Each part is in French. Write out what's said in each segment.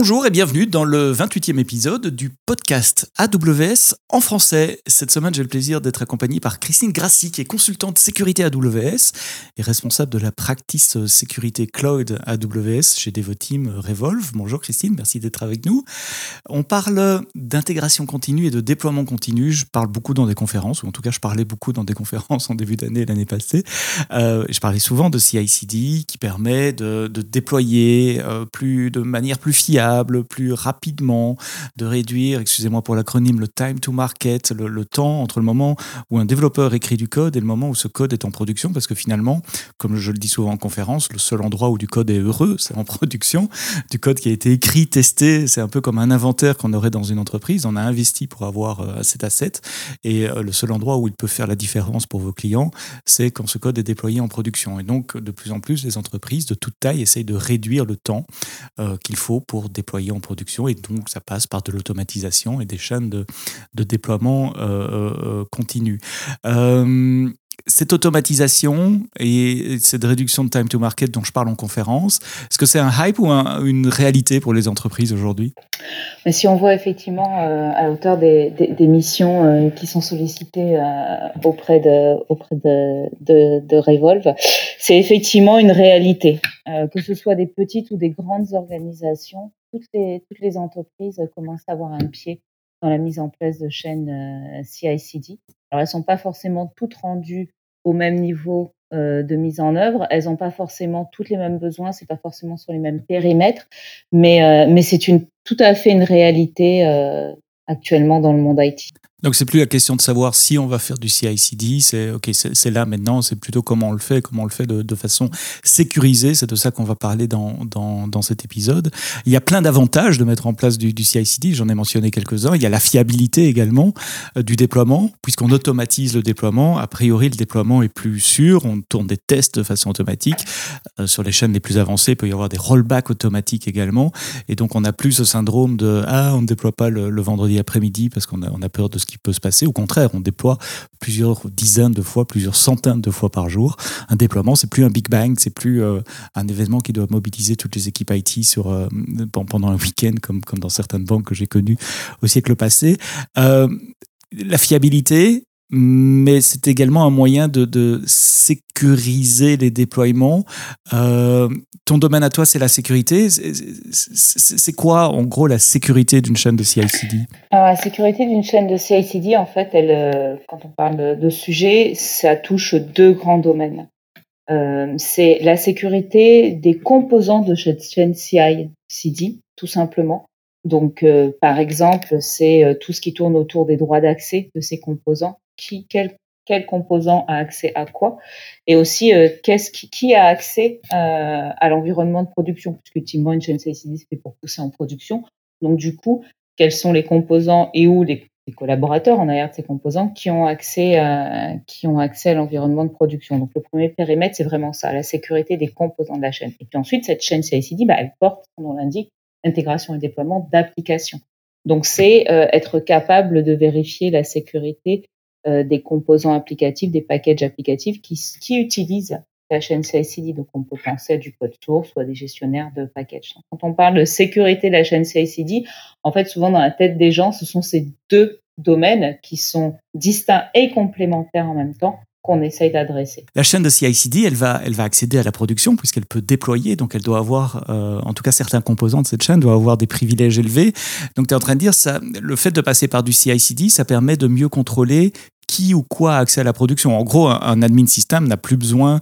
Bonjour et bienvenue dans le 28e épisode du podcast AWS en français. Cette semaine, j'ai le plaisir d'être accompagné par Christine Grassi, qui est consultante sécurité AWS et responsable de la practice sécurité cloud AWS chez Devoteam Revolve. Bonjour Christine, merci d'être avec nous. On parle d'intégration continue et de déploiement continu. Je parle beaucoup dans des conférences, ou en tout cas, je parlais beaucoup dans des conférences en début d'année l'année passée. Euh, je parlais souvent de CI/CD qui permet de, déployer euh, de manière plus fiable plus rapidement, de réduire, excusez-moi pour l'acronyme, le time to market, le, temps entre le moment où un développeur écrit du code et le moment où ce code est en production, parce que finalement, comme je le dis souvent en conférence, le seul endroit où du code est heureux, c'est en production. Du code qui a été écrit, testé, c'est un peu comme un inventaire qu'on aurait dans une entreprise. On a investi pour avoir euh, cet asset et euh, le seul endroit où il peut faire la différence pour vos clients, c'est quand ce code est déployé en production. Et donc, de plus en plus, les entreprises de toute taille essayent de réduire le temps euh, qu'il faut pour déployer en production et donc ça passe par de l'automatisation et des chaînes de, de déploiement euh, euh, euh continu. Cette automatisation et cette réduction de time to market dont je parle en conférence, est-ce que c'est un hype ou une réalité pour les entreprises aujourd'hui? Mais si on voit effectivement euh, à hauteur des, missions euh, qui sont sollicitées euh, auprès de auprès de Revolve, c'est effectivement une réalité. que ce soit des petites ou des grandes organisations, toutes les toutes les entreprises commencent à avoir un pied dans la mise en place de chaînes CI/CD. Alors elles sont pas forcément toutes rendues au même niveau euh, de mise en œuvre. Elles n'ont pas forcément toutes les mêmes besoins, c'est pas forcément sur les mêmes périmètres, mais euh, c'est tout à fait une réalité euh, actuellement dans le monde IT. Donc c'est plus la question de savoir si on va faire du CI/CD, c'est ok, c'est là maintenant, c'est plutôt comment on le fait, comment on le fait de, façon sécurisée. C'est de ça qu'on va parler dans, dans, dans, cet épisode. Il y a plein d'avantages de mettre en place du, du CI/CD. J'en ai mentionné quelques-uns. Il y a la fiabilité également euh, du déploiement, puisqu'on automatise le déploiement. A priori, le déploiement est plus sûr. On tourne des tests de façon automatique. Euh, sur les chaînes les plus avancées, il peut y avoir des rollbacks automatiques également. Et donc on n'a plus ce syndrome de ah on ne déploie pas le, le vendredi après-midi parce qu'on a, on a peur de ce qui peut se passer. Au contraire, on déploie plusieurs dizaines de fois, plusieurs centaines de fois par jour. Un déploiement, c'est plus un Big Bang, c'est plus euh, un événement qui doit mobiliser toutes les équipes IT euh, pendant un week-end, comme, comme dans certaines banques que j'ai connues au siècle passé. Euh, la fiabilité, mais c'est également un moyen de, sécuriser les déploiements. Euh, ton domaine à toi, c'est la sécurité. C'est quoi, en gros, la sécurité d'une chaîne de CI/CD la sécurité d'une chaîne de CI/CD, en fait, euh, quand on parle de sujet, ça touche deux grands domaines. Euh, c'est la sécurité des composants de cette chaîne CI/CD, tout simplement. Donc, par exemple, c'est tout ce qui tourne autour des droits d'accès de ces composants quel, composant a accès à quoi, et aussi euh, qui, a accès euh, à l'environnement de production, puisque ultimement une chaîne CICD c'est pour pousser en production. Donc du coup, quels sont les composants et où les, collaborateurs en arrière de ces composants qui ont accès à, qui ont accès à l'environnement de production? Donc le premier périmètre, c'est vraiment ça, la sécurité des composants de la chaîne. Et puis ensuite, cette chaîne CICD, bah, elle porte, comme on l'indique, intégration et déploiement d'applications. Donc c'est euh, être capable de vérifier la sécurité euh, des composants applicatifs, des packages applicatifs qui, qui utilisent la chaîne CI/CD. Donc, on peut penser à du code source ou à des gestionnaires de packages. Quand on parle de sécurité de la chaîne CI/CD, en fait, souvent dans la tête des gens, ce sont ces deux domaines qui sont distincts et complémentaires en même temps qu'on essaye d'adresser. La chaîne de CI/CD, elle va, elle va accéder à la production puisqu'elle peut déployer, donc elle doit avoir, euh, en tout cas certains composants de cette chaîne doivent avoir des privilèges élevés. Donc tu es en train de dire ça, le fait de passer par du CI/CD, ça permet de mieux contrôler qui ou quoi a accès à la production. En gros, un, admin système n'a plus besoin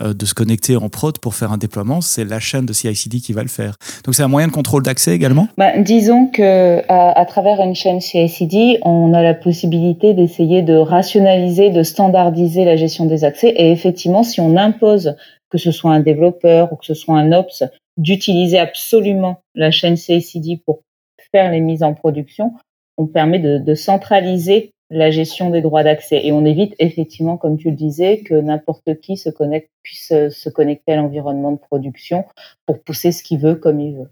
euh, de se connecter en prod pour faire un déploiement. C'est la chaîne de CI/CD qui va le faire. Donc c'est un moyen de contrôle d'accès également? Bah, disons que à, travers une chaîne CI/CD, on a la possibilité d'essayer de rationaliser, de standardiser la gestion des accès. Et effectivement, si on impose que ce soit un développeur ou que ce soit un ops d'utiliser absolument la chaîne CI/CD pour faire les mises en production, on permet de centraliser la gestion des droits d'accès. Et on évite effectivement, comme tu le disais, que n'importe qui se connecte, puisse se connecter à l'environnement de production pour pousser ce qu'il veut comme il veut.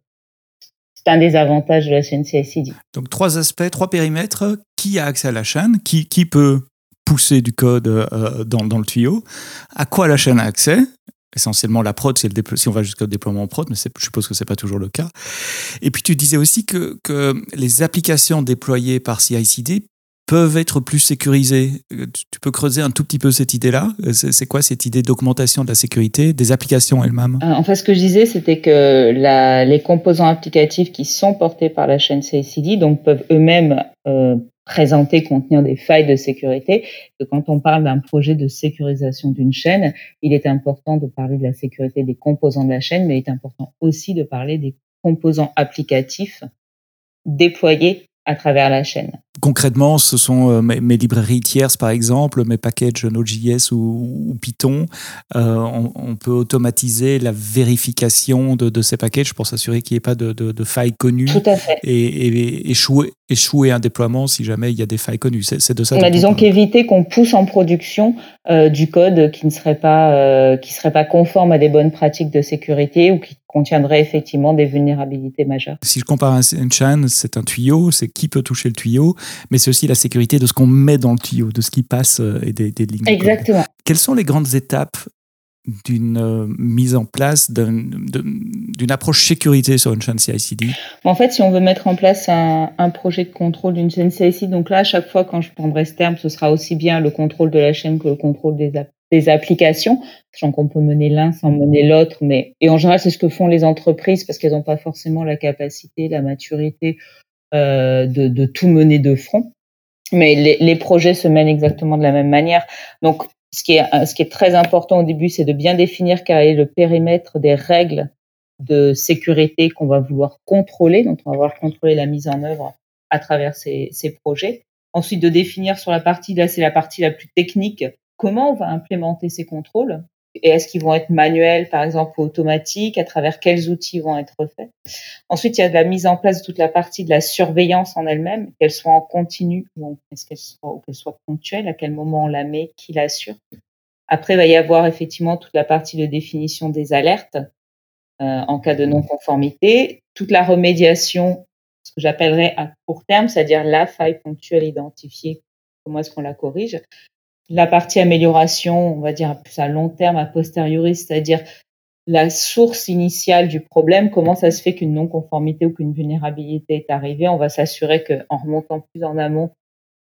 C'est un des avantages de la chaîne CICD. Donc trois aspects, trois périmètres. Qui a accès à la chaîne? Qui, qui peut pousser du code euh, dans, dans le tuyau? À quoi la chaîne a accès? Essentiellement la prod, si, on va jusqu'au déploiement en prod, mais je suppose que c'est pas toujours le cas. Et puis tu disais aussi que, que les applications déployées par CI/CD peuvent être plus sécurisées. Euh, tu peux creuser un tout petit peu cette idée-là euh, C'est quoi cette idée d'augmentation de la sécurité des applications elles-mêmes? En fait, ce que je disais, c'était que la, les composants applicatifs qui sont portés par la chaîne CI/CD donc peuvent eux-mêmes euh, présenter, contenir des failles de sécurité. Que quand on parle d'un projet de sécurisation d'une chaîne, il est important de parler de la sécurité des composants de la chaîne, mais il est important aussi de parler des composants applicatifs déployés à travers la chaîne. Concrètement, ce sont euh, mes, librairies tierces, par exemple, mes packages Node.js ou, ou, Python. Euh, on, peut automatiser la vérification de, ces packages pour s'assurer qu'il n'y ait pas de, de, failles connues. Tout à fait. Et, échouer, échouer, un déploiement si jamais il y a des failles connues. C'est de ça. Bah, disons qu'éviter qu'on pousse en production euh, du code qui ne serait pas, qui serait pas conforme à des bonnes pratiques de sécurité ou qui contiendrait effectivement des vulnérabilités majeures. Si je compare un chain, c'est un tuyau, c'est qui peut toucher le tuyau? Mais c'est aussi la sécurité de ce qu'on met dans le tuyau, de ce qui passe euh, et des, lignes. Exactement. Quelles sont les grandes étapes d'une euh, mise en place d'une approche sécurité sur une chaîne CI/CD En fait, si on veut mettre en place un, projet de contrôle d'une chaîne CI/CD, donc là, à chaque fois quand je prendrai ce terme, ce sera aussi bien le contrôle de la chaîne que le contrôle des, des applications, sachant qu'on peut mener l'un sans mener l'autre, mais et en général, c'est ce que font les entreprises parce qu'elles n'ont pas forcément la capacité, la maturité de, de, tout mener de front. Mais les, projets se mènent exactement de la même manière. Donc, ce qui est, ce qui est très important au début, c'est de bien définir quel est le périmètre des règles de sécurité qu'on va vouloir contrôler, dont on va vouloir contrôler la mise en œuvre à travers ces, ces projets. Ensuite, de définir sur la partie, là, c'est la partie la plus technique, comment on va implémenter ces contrôles et est-ce qu'ils vont être manuels, par exemple, ou automatiques, à travers quels outils vont être faits. Ensuite, il y a de la mise en place de toute la partie de la surveillance en elle-même, qu'elle soit en continu ou qu'elle soit, qu'elle soit ponctuelle, à quel moment on la met, qui l'assure. Après, il va y avoir effectivement toute la partie de définition des alertes euh, en cas de non-conformité, toute la remédiation, ce que j'appellerais à court terme, c'est-à-dire la faille ponctuelle identifiée, comment est-ce qu'on la corrige, la partie amélioration, on va dire plus à long terme, a posteriori, c'est-à-dire la source initiale du problème, comment ça se fait qu'une non-conformité ou qu'une vulnérabilité est arrivée. On va s'assurer qu'en remontant plus en amont,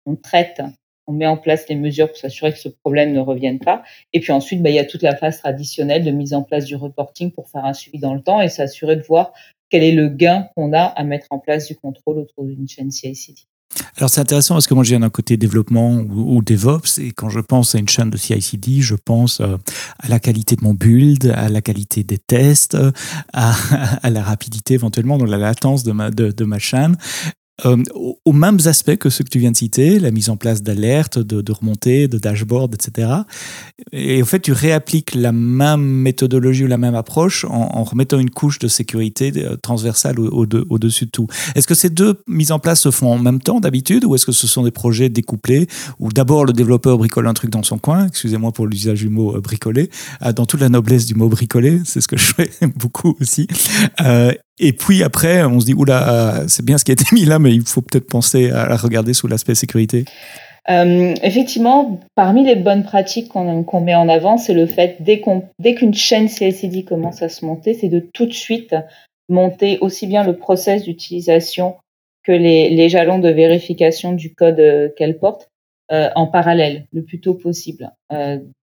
on traite, on met en place les mesures pour s'assurer que ce problème ne revienne pas. Et puis ensuite, bah, il y a toute la phase traditionnelle de mise en place du reporting pour faire un suivi dans le temps et s'assurer de voir quel est le gain qu'on a à mettre en place du contrôle autour d'une chaîne CI/CD. Alors c'est intéressant parce que moi je viens d'un côté développement ou, DevOps et quand je pense à une chaîne de CI/CD, je pense euh, à la qualité de mon build, à la qualité des tests, à, à la rapidité éventuellement, dans la latence de ma chaîne euh, aux mêmes aspects que ceux que tu viens de citer, la mise en place d'alertes, de, de remontées, de dashboards, etc. Et en fait, tu réappliques la même méthodologie ou la même approche en, remettant une couche de sécurité euh, transversale au-dessus de tout. Est-ce que ces deux mises en place se font en même temps d'habitude ou est-ce que ce sont des projets découplés où d'abord le développeur bricole un truc dans son coin, excusez-moi pour l'usage du mot euh, bricoler, dans toute la noblesse du mot bricoler, c'est ce que je fais beaucoup aussi, et puis après, on se dit, oula, c'est bien ce qui a été mis là, mais il faut peut-être penser à regarder sous l'aspect sécurité. Euh, effectivement, parmi les bonnes pratiques qu'on met en avant, c'est le fait, dès qu'une chaîne CSID commence à se monter, c'est de tout de suite monter aussi bien le process d'utilisation que les, jalons de vérification du code euh, qu'elle porte euh, en parallèle, le plus tôt possible.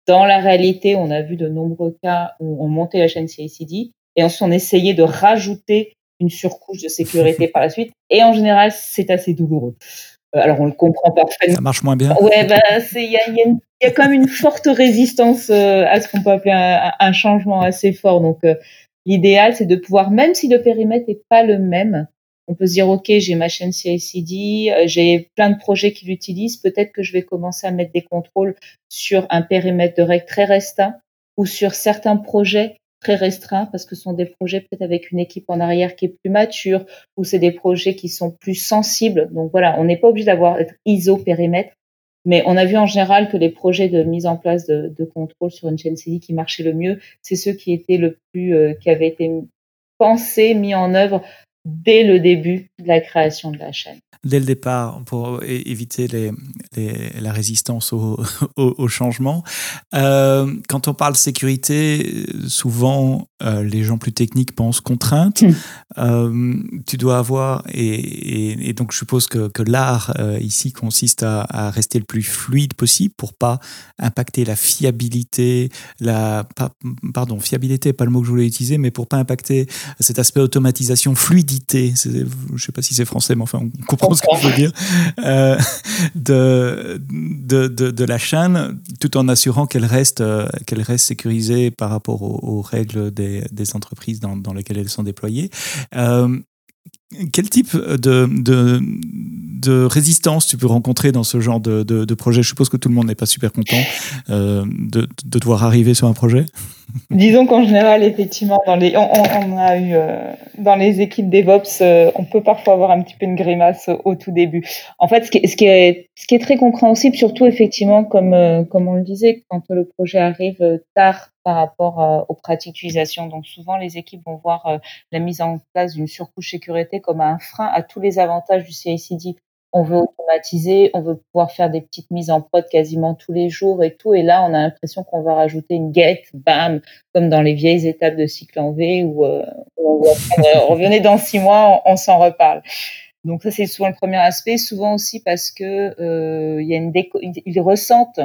Dans la réalité, on a vu de nombreux cas où on montait la chaîne CICD et ensuite on essayait de rajouter une surcouche de sécurité par la suite. Et en général, c'est assez douloureux. Euh, alors on le comprend parfaitement. Ça marche moins bien. Ouais, bah il y a, y, y a, quand même une forte résistance euh, à ce qu'on peut appeler un, un, changement assez fort. Donc euh, l'idéal, c'est de pouvoir, même si le périmètre n'est pas le même, on peut se dire ok, j'ai ma chaîne CI/CD, j'ai plein de projets qui l'utilisent. Peut-être que je vais commencer à mettre des contrôles sur un périmètre de règles très restreint ou sur certains projets très restreint parce que ce sont des projets peut-être avec une équipe en arrière qui est plus mature ou c'est des projets qui sont plus sensibles. Donc voilà, on n'est pas obligé d'avoir être ISO périmètre, mais on a vu en général que les projets de mise en place de, de contrôle sur une chaîne CD qui marchaient le mieux, c'est ceux qui étaient le plus, euh, qui avaient été pensés, mis en œuvre dès le début de la création de la chaîne dès le départ pour éviter les, la résistance au, au, changement. Euh, quand on parle sécurité, souvent euh, les gens plus techniques pensent contrainte. Hmm. Euh, tu dois avoir, et, et, donc je suppose que, que l'art ici consiste à, à, rester le plus fluide possible pour pas impacter la fiabilité, la pardon fiabilité pas le mot que je voulais utiliser, mais pour pas impacter cet aspect automatisation, Je sais pas si c'est français, mais enfin on comprend ce que je veux dire, euh, de, de, de, la chaîne, tout en assurant qu'elle reste, euh, qu'elle reste sécurisée par rapport aux, règles des, des, entreprises dans, dans, lesquelles elles sont déployées. Euh, quel type de, de, résistance tu peux rencontrer dans ce genre de, projet? Je suppose que tout le monde n'est pas super content euh, de, de, devoir arriver sur un projet. Disons qu'en général, effectivement, dans les, on, a eu euh, dans les équipes DevOps, euh, on peut parfois avoir un petit peu une grimace au tout début. En fait, ce qui, ce qui, est, ce qui est très compréhensible, surtout effectivement, comme, euh, comme on le disait, quand le projet arrive tard par rapport aux pratiques d'utilisation. Donc souvent, les équipes vont voir la mise en place d'une surcouche sécurité comme un frein à tous les avantages du CICD on veut automatiser, on veut pouvoir faire des petites mises en prod quasiment tous les jours et tout. Et là, on a l'impression qu'on va rajouter une get, bam, comme dans les vieilles étapes de cycle en V où, euh, on, revenait dans six mois, on, s'en reparle. Donc ça, c'est souvent le premier aspect. Souvent aussi parce que euh, il y a une déco ils ressentent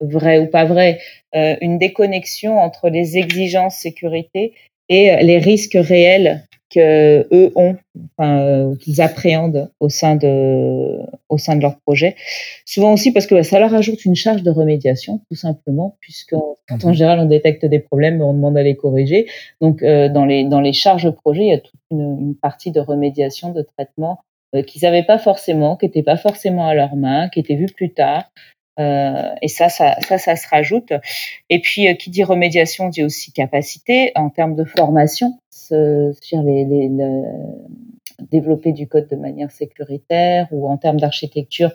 vrai ou pas vrai, euh, une déconnexion entre les exigences sécurité et les risques réels que eux ont, enfin, euh, qu'ils appréhendent au sein de, au sein de leur projet. Souvent aussi parce que ça leur ajoute une charge de remédiation, tout simplement, puisque quand en mhm. général on détecte des problèmes, on demande à les corriger. Donc euh, dans les dans les charges projet, il y a toute une, une partie de remédiation, de traitement euh, qu'ils n'avaient pas forcément, qui n'étaient pas forcément à leur main, qui étaient vus plus tard. Euh, et ça, ça, ça, se rajoute. Et puis, euh, qui dit remédiation dit aussi capacité en termes de formation, sur les, les, développer du code de manière sécuritaire ou en termes d'architecture,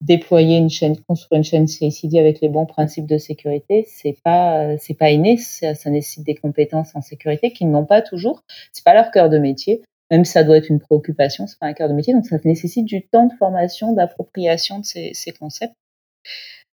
déployer une chaîne, construire une chaîne CICD avec les bons principes de sécurité, c'est pas, c'est pas inné, ça, nécessite des compétences en sécurité qu'ils n'ont pas toujours. C'est pas leur cœur de métier. Même ça doit être une préoccupation, c'est pas un cœur de métier, donc ça nécessite du temps de formation, d'appropriation de ces, ces concepts.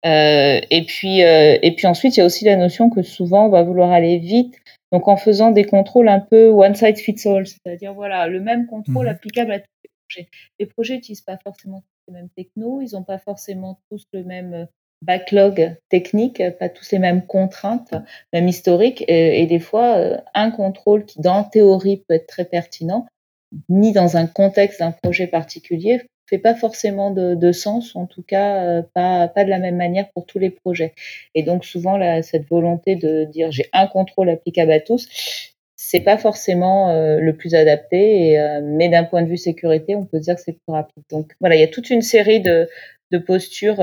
Euh, et puis, euh, et puis ensuite, il y a aussi la notion que souvent on va vouloir aller vite, donc en faisant des contrôles un peu one size fits all, c'est-à-dire voilà le même contrôle mmh applicable à tous les projets. Les projets n'utilisent pas forcément les mêmes technos, ils n'ont pas forcément tous le même euh, backlog technique, pas tous les mêmes contraintes, même historiques, et, et des fois un contrôle qui dans théorie peut être très pertinent, ni dans un contexte d'un projet particulier fait pas forcément de, sens, en tout cas euh, pas, pas de la même manière pour tous les projets. Et donc souvent cette volonté de dire j'ai un contrôle applicable à tous, c'est pas forcément euh, le plus adapté, euh, mais d'un point de vue sécurité, on peut dire que c'est plus rapide. Donc voilà, il y a toute une série de, de postures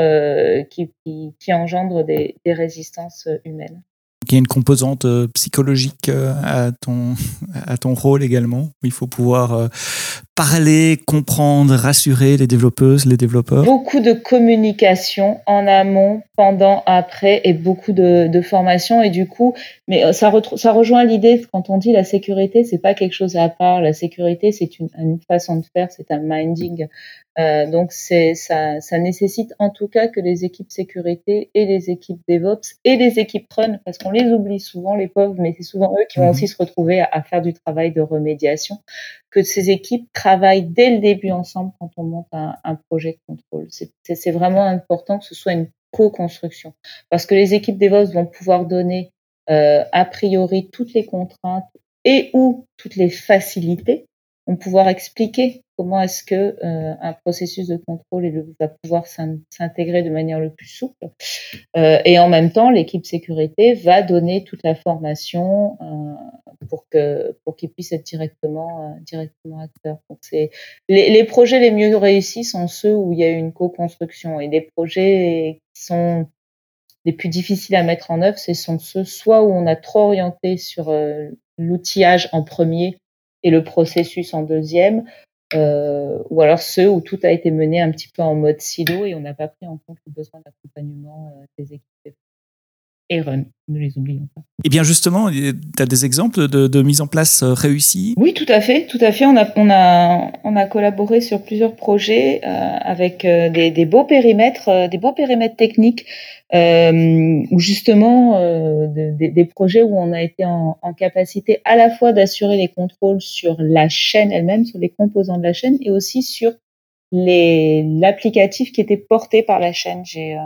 qui, qui, qui, engendrent des, des résistances humaines. Il y a une composante psychologique à ton, à ton rôle également. Il faut pouvoir parler, comprendre, rassurer les développeuses, les développeurs Beaucoup de communication en amont, pendant, après et beaucoup de, de formation. Et du coup, mais euh, ça, ça rejoint l'idée quand on dit la sécurité, c'est pas quelque chose à part. La sécurité, c'est une, une, façon de faire, c'est un minding. Euh, donc c'est ça, ça nécessite en tout cas que les équipes sécurité et les équipes DevOps et les équipes Run, parce qu'on les oublie souvent les pauvres, mais c'est souvent eux qui vont mhm. aussi se retrouver à, à, faire du travail de remédiation, que ces équipes travaillent dès le début ensemble quand on monte un, un projet de contrôle. C'est vraiment important que ce soit une co-construction, parce que les équipes DevOps vont pouvoir donner euh, a priori toutes les contraintes et ou toutes les facilités, vont pouvoir expliquer comment est-ce que euh, un processus de contrôle va pouvoir s'intégrer de manière le plus souple. Euh, et en même temps, l'équipe sécurité va donner toute la formation euh, pour que pour qu'ils puissent être directement directement acteurs. Donc c'est les, projets les mieux réussis sont ceux où il y a une co-construction et des projets qui sont les plus difficiles à mettre en œuvre, ce sont ceux soit où on a trop orienté sur l'outillage en premier et le processus en deuxième, euh, ou alors ceux où tout a été mené un petit peu en mode silo et on n'a pas pris en compte le besoin d'accompagnement euh, des équipes. Et run. Ne les oublions pas. Et eh bien justement, tu as des exemples de, mise en place euh, réussie? Oui, tout à fait, tout à fait. On a, on a, on a collaboré sur plusieurs projets euh, avec euh, des, des, beaux périmètres, des beaux périmètres techniques, ou justement des, des, projets où on a été en, en capacité à la fois d'assurer les contrôles sur la chaîne elle-même, sur les composants de la chaîne, et aussi sur l'applicatif qui était porté par la chaîne. J'ai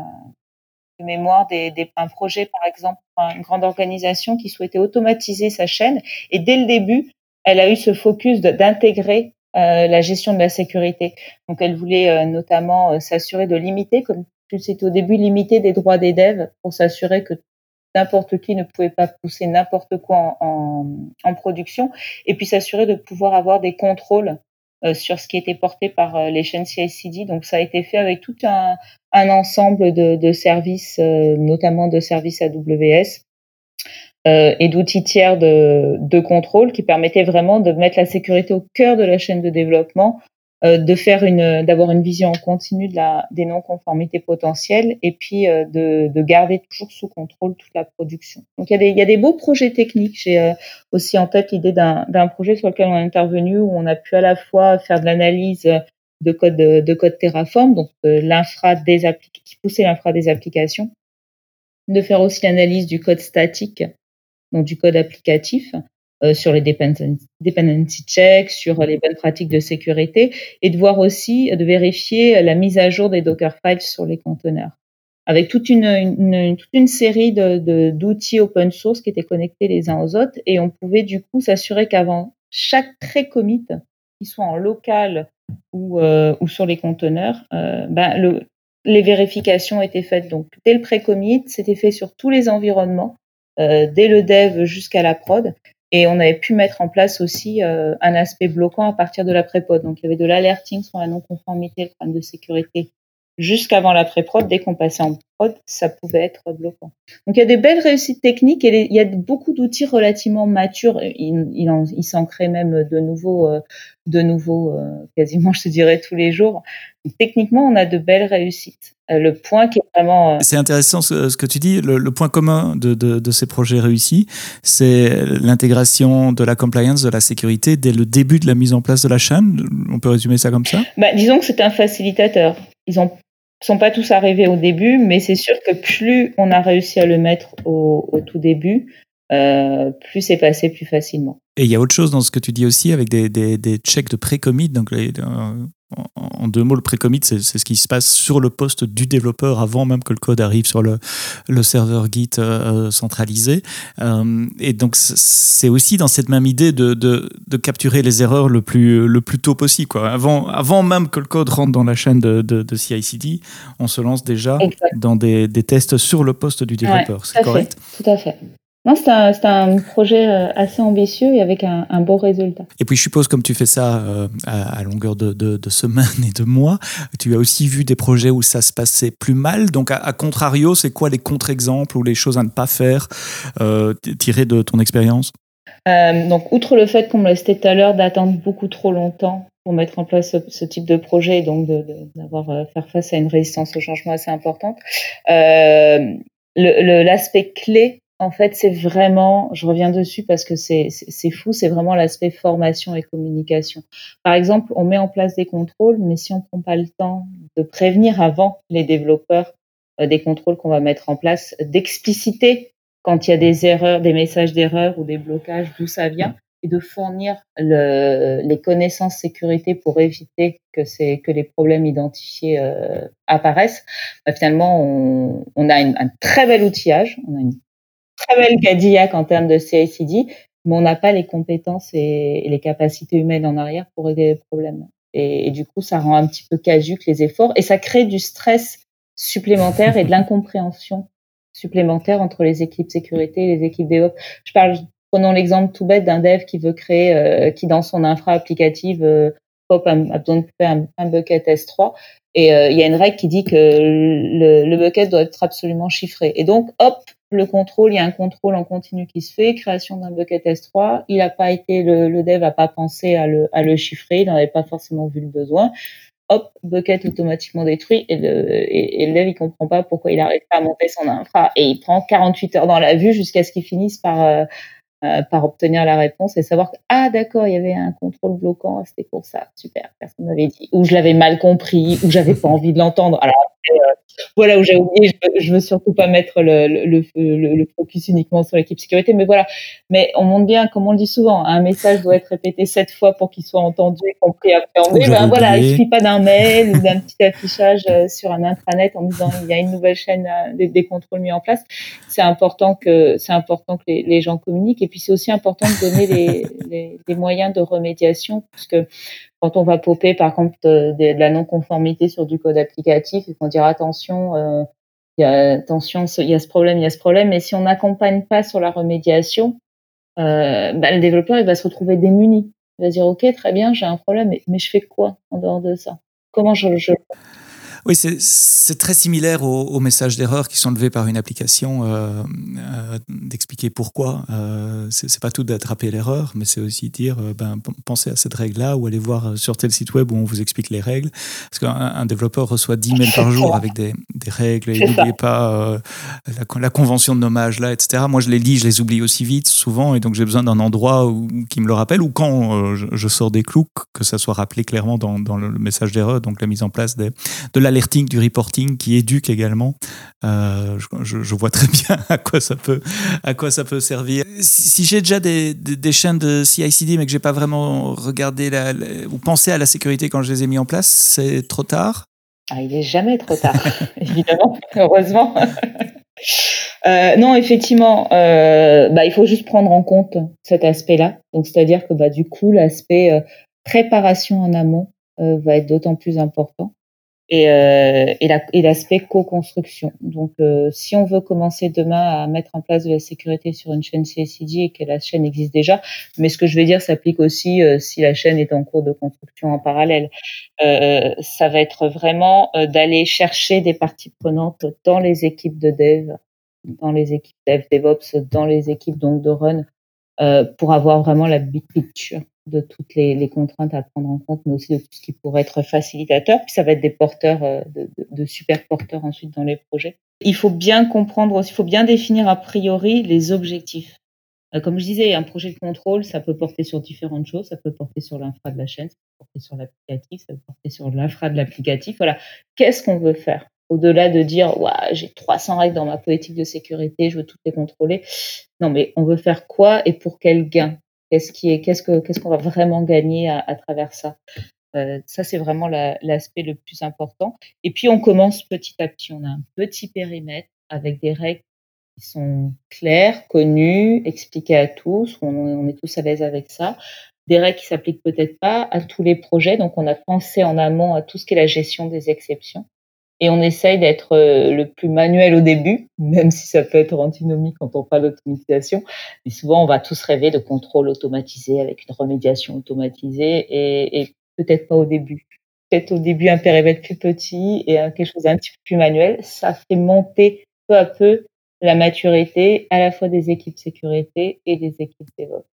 mémoire des, un projet, par exemple, une grande organisation qui souhaitait automatiser sa chaîne. Et dès le début, elle a eu ce focus d'intégrer euh, la gestion de la sécurité. Donc, elle voulait euh, notamment euh, s'assurer de limiter, comme c'était au début, limiter des droits des devs pour s'assurer que n'importe qui ne pouvait pas pousser n'importe quoi en, production, et puis s'assurer de pouvoir avoir des contrôles sur ce qui était porté par euh, les chaînes CI/CD. Donc ça a été fait avec tout un, ensemble de, services, euh, notamment de services AWS. Euh, et d'outils tiers de, de, contrôle qui permettaient vraiment de mettre la sécurité au cœur de la chaîne de développement euh, de faire une, d'avoir une vision en continu de la, des non-conformités potentielles et puis euh, de, de, garder toujours sous contrôle toute la production. Donc il y a des, il y a des beaux projets techniques. J'ai euh, aussi en tête l'idée d'un, d'un projet sur lequel on est intervenu où on a pu à la fois faire de l'analyse de code de, code Terraform, donc l'infra des qui poussait l'infra des applications, de faire aussi l'analyse du code statique, donc du code applicatif, euh, sur les dependency checks, sur les bonnes pratiques de sécurité, et de voir aussi, de vérifier la mise à jour des Docker files sur les conteneurs avec toute une, toute une série d'outils open source qui étaient connectés les uns aux autres et on pouvait du coup s'assurer qu'avant chaque pré-commit, qu'il soit en local ou, euh, ou sur les conteneurs, euh, ben le, les vérifications étaient faites. Donc dès le pré-commit, c'était fait sur tous les environnements, euh, dès le dev jusqu'à la prod. Et on avait pu mettre en place aussi euh, un aspect bloquant à partir de la pré-prod. Donc il y avait de l'alerting sur la non-conformité, le problème de sécurité jusqu'avant la pré-prod. Dès qu'on passait en prod, ça pouvait être bloquant. Donc il y a des belles réussites techniques et il y a beaucoup d'outils relativement matures. Il, il, il s'en crée même de nouveaux, euh, de nouveaux, euh, quasiment je te dirais tous les jours. techniquement, on a de belles réussites. Euh, le point qui est vraiment... C'est intéressant ce, que tu dis. Le, point commun de, de, de, ces projets réussis, c'est l'intégration de la compliance, de la sécurité dès le début de la mise en place de la chaîne. On peut résumer ça comme ça? Bah, Disons que c'est un facilitateur. Ils ont sont pas tous arrivés au début, mais c'est sûr que plus on a réussi à le mettre au, au tout début, euh, plus c'est passé plus facilement. Et il y a autre chose dans ce que tu dis aussi avec des, des, des checks de pré-commit. Donc, les, euh, en deux mots, le pré-commit, c'est ce qui se passe sur le poste du développeur avant même que le code arrive sur le, le serveur Git euh, centralisé. Et donc, c'est aussi dans cette même idée de, de, de, capturer les erreurs le plus, le plus tôt possible. Quoi. Avant, avant même que le code rentre dans la chaîne de, de, de CI/CD, on se lance déjà dans des, des, tests sur le poste du développeur. c'est correct? Tout à fait. Non, c'est un, un, projet euh, assez ambitieux et avec un, un, beau résultat. Et puis je suppose, comme tu fais ça euh, à, à, longueur de, de, de, semaines et de mois, tu as aussi vu des projets où ça se passait plus mal. Donc, à, à contrario, c'est quoi les contre-exemples ou les choses à ne pas faire euh, tirées de ton expérience? Euh, Donc, outre le fait qu'on me l'a cité tout à l'heure d'attendre beaucoup trop longtemps pour mettre en place ce, ce type de projet et donc d'avoir euh, faire face à une résistance au changement assez importante, l'aspect clé en fait, c'est vraiment, je reviens dessus parce que c'est fou, c'est vraiment l'aspect formation et communication. Par exemple, on met en place des contrôles, mais si on prend pas le temps de prévenir avant les développeurs euh, des contrôles qu'on va mettre en place, d'expliciter quand il y a des erreurs, des messages d'erreur ou des blocages, d'où ça vient, et de fournir le, les connaissances sécurité pour éviter que, que les problèmes identifiés euh, apparaissent, bah, finalement, on, a un très bel outillage, on a une très belle Cadillac en termes de CICD, mais on n'a pas les compétences et, les capacités humaines en arrière pour régler les problèmes. Et, du coup, ça rend un petit peu caduque les efforts et ça crée du stress supplémentaire et de l'incompréhension supplémentaire entre les équipes sécurité et les équipes DevOps. Je parle, prenons l'exemple tout bête d'un dev qui veut créer, euh, qui dans son infra applicative euh, Pop a, besoin de faire un, bucket S3 et euh, il y a une règle qui dit que le, le, bucket doit être absolument chiffré. Et donc, hop, le contrôle, il y a un contrôle en continu qui se fait, création d'un bucket S3. Il n'a pas été, le, le dev n'a pas pensé à le, à le chiffrer, il n'en avait pas forcément vu le besoin. hop, bucket automatiquement détruit et le et, l'élève il comprend pas pourquoi il n'arrive pas à monter son infra et il prend 48 heures dans la vue jusqu'à ce qu'il finisse par euh, euh, par obtenir la réponse et savoir que ah d'accord il y avait un contrôle bloquant c'était pour ça super personne m'avait dit ou je l'avais mal compris ou j'avais pas envie de l'entendre alors voilà où j'ai oublié. Je, veux surtout pas mettre le, le, le, focus uniquement sur l'équipe sécurité, mais voilà. Mais on montre bien, comme on le dit souvent, un message doit être répété sept fois pour qu'il soit entendu et compris, appréhendé. Ben voilà, il suffit pas d'un mail ou d'un petit affichage euh, sur un intranet en disant il y a une nouvelle chaîne euh, des, contrôles mis en place. C'est important que c'est important que les, les, gens communiquent et puis c'est aussi important de donner les, les, les moyens de remédiation parce que quand on va popper par contre de, la non-conformité sur du code applicatif, il faut dire attention, euh, y a, attention, il y a ce problème, il y a ce problème. Mais si on n'accompagne pas sur la remédiation, euh, bah, le développeur il va se retrouver démuni. Il va dire ok très bien, j'ai un problème, mais, je fais quoi en dehors de ça? Comment je oui, c'est très similaire aux, messages d'erreur qui sont levés par une application, euh, euh, d'expliquer pourquoi. Euh, c'est pas tout d'attraper l'erreur, mais c'est aussi dire, euh, ben, pensez à cette règle-là ou allez voir sur tel site web où on vous explique les règles. Parce qu'un développeur reçoit 10 mails par jour avec des, des règles et n'oubliez pas la, la, convention de nommage là, etc. Moi, je les lis, je les oublie aussi vite souvent et donc j'ai besoin d'un endroit où, qui me le rappelle ou quand je, je, sors des clous, que ça soit rappelé clairement dans, dans le message d'erreur, donc la mise en place des, de la alerting, du reporting, qui éduque également. Euh, je, vois très bien à quoi ça peut, à quoi ça peut servir. Si, j'ai déjà des, des, chaînes de CI/CD, mais que j'ai pas vraiment regardé la, ou pensé à la sécurité quand je les ai mis en place, c'est trop tard. Ah, il est jamais trop tard, évidemment, heureusement. Euh, non, effectivement, euh, bah, il faut juste prendre en compte cet aspect-là. Donc, c'est-à-dire que bah, du coup, l'aspect préparation en amont va être d'autant plus important et, euh, et l'aspect co-construction. Donc, euh, si on veut commencer demain à mettre en place de la sécurité sur une chaîne CSID et que la chaîne existe déjà, mais ce que je vais dire s'applique aussi euh, si la chaîne est en cours de construction en parallèle. Euh, ça va être vraiment euh, d'aller chercher des parties prenantes dans les équipes de dev, dans les équipes dev DevOps, dans les équipes donc de run, pour avoir vraiment la big picture de toutes les, les, contraintes à prendre en compte, mais aussi de tout ce qui pourrait être facilitateur. Puis ça va être des porteurs, euh, de, de, de, super porteurs ensuite dans les projets. Il faut bien comprendre, il faut bien définir a priori les objectifs. Euh, comme je disais, un projet de contrôle, ça peut porter sur différentes choses. Ça peut porter sur l'infra de la chaîne, ça peut porter sur l'applicatif, ça peut porter sur l'infra de l'applicatif. Voilà. Qu'est-ce qu'on veut faire? Au-delà de dire, ouais, j'ai 300 règles dans ma politique de sécurité, je veux toutes les contrôler. Non, mais on veut faire quoi et pour quel gain? Qu'est-ce qui est, qu'est-ce que, qu'est-ce qu'on va vraiment gagner à, à travers ça euh, Ça, c'est vraiment l'aspect le plus important. Et puis, on commence petit à petit. On a un petit périmètre avec des règles qui sont claires, connues, expliquées à tous. On, on est tous à l'aise avec ça. Des règles qui s'appliquent peut-être pas à tous les projets. Donc, on a pensé en amont à tout ce qui est la gestion des exceptions et on essaye d'être euh, le plus manuel au début, même si ça peut être antinomique quand on parle d'automatisation. Mais souvent, on va tous rêver de contrôle automatisé avec une remédiation automatisée et, peut-être pas au début. Peut-être au début un périmètre plus petit et quelque chose d'un petit peu plus manuel. Ça fait monter peu à peu la maturité à la fois des équipes sécurité et des équipes DevOps.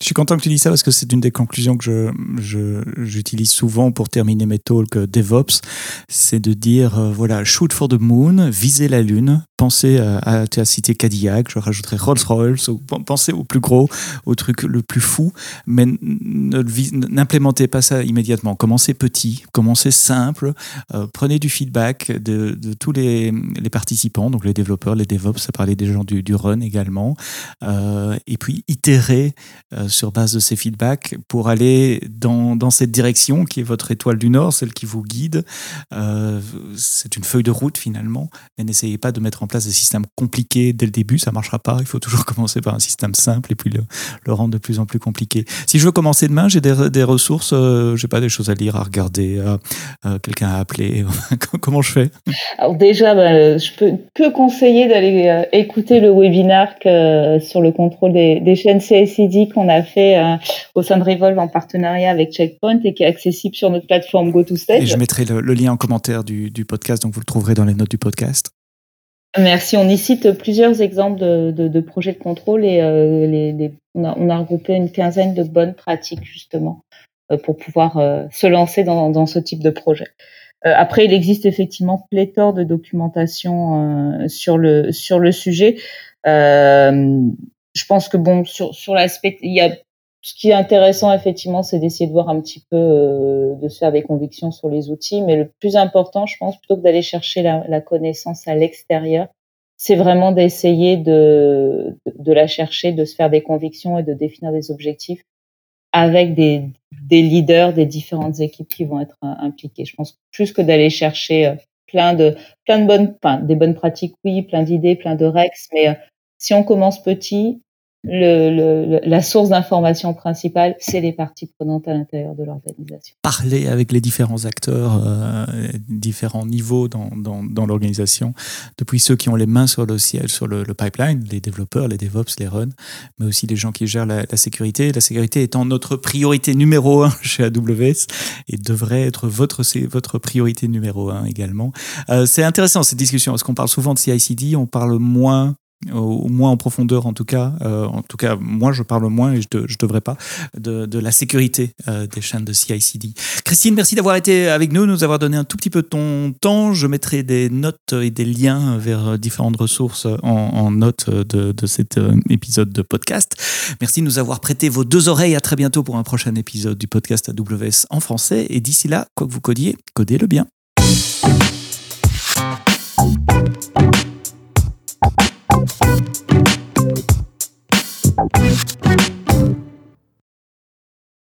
Je suis content que tu dis ça parce que c'est une des conclusions que je, j'utilise souvent pour terminer mes talks DevOps. C'est de dire, euh, voilà, shoot for the moon, visez la lune, pensez à, as cité Cadillac, je rajouterai Rolls-Royce, pensez au plus gros, au truc le plus fou, mais n'implémentez pas ça immédiatement. Commencez petit, commencez simple, euh, prenez du feedback de, tous les, les, participants, donc les développeurs, les DevOps, ça parlait des gens du, run également, euh, et puis itérez sur base de ces feedbacks pour aller dans, dans, cette direction qui est votre étoile du Nord, celle qui vous guide. Euh, c'est une feuille de route finalement, mais n'essayez pas de mettre en place des systèmes compliqués dès le début, ça marchera pas. Il faut toujours commencer par un système simple et puis le, le rendre de plus en plus compliqué. Si je veux commencer demain, j'ai des, des, ressources, euh, j'ai pas des choses à lire, à regarder, euh, quelqu'un à appeler. Comment je fais? Alors déjà, bah, je peux que conseiller d'aller écouter le webinaire sur le contrôle des, des chaînes CICD qu'on a fait euh, au sein de Revolve en partenariat avec Checkpoint et qui est accessible sur notre plateforme GoToStage. Et je mettrai le, lien en commentaire du, podcast, donc vous le trouverez dans les notes du podcast. Merci. On y cite plusieurs exemples de, projets de contrôle et euh, les, on, a, on, a, regroupé une quinzaine de bonnes pratiques justement pour pouvoir se lancer dans, dans, ce type de projet. après, il existe effectivement pléthore de documentation sur le sur le sujet. Je pense que bon sur sur l'aspect, il y a ce qui est intéressant, effectivement, c'est d'essayer de voir un petit peu, euh, de se faire des convictions sur les outils. Mais le plus important, je pense, plutôt que d'aller chercher la, la, connaissance à l'extérieur, c'est vraiment d'essayer de, de, la chercher, de se faire des convictions et de définir des objectifs avec des, des leaders des différentes équipes qui vont être euh, impliquées. Je pense plus que d'aller chercher euh, plein de, plein de bonnes, enfin, des bonnes pratiques, oui, plein d'idées, plein de rex, mais si on commence petit, le, le, la source d'information principale, c'est les parties prenantes à l'intérieur de l'organisation. Parler avec les différents acteurs, euh, différents niveaux dans, dans, dans l'organisation, depuis ceux qui ont les mains sur le ciel, sur le, le, pipeline, les développeurs, les DevOps, les runs, mais aussi les gens qui gèrent la, la, sécurité. La sécurité étant notre priorité numéro un chez AWS et devrait être votre, votre priorité numéro un également. Euh, c'est intéressant cette discussion parce qu'on parle souvent de CI/CD, on parle moins au moins en profondeur en tout cas. Euh, en tout cas, moi je parle moins et je ne devrais pas de, la sécurité euh, des chaînes de CI/CD. Christine, merci d'avoir été avec nous, nous avoir donné un tout petit peu ton temps. Je mettrai des notes et des liens vers différentes ressources en, en notes de, cet euh, épisode de podcast. Merci de nous avoir prêté vos deux oreilles. À très bientôt pour un prochain épisode du podcast AWS en français. Et d'ici là, quoi que vous codiez, codez-le bien.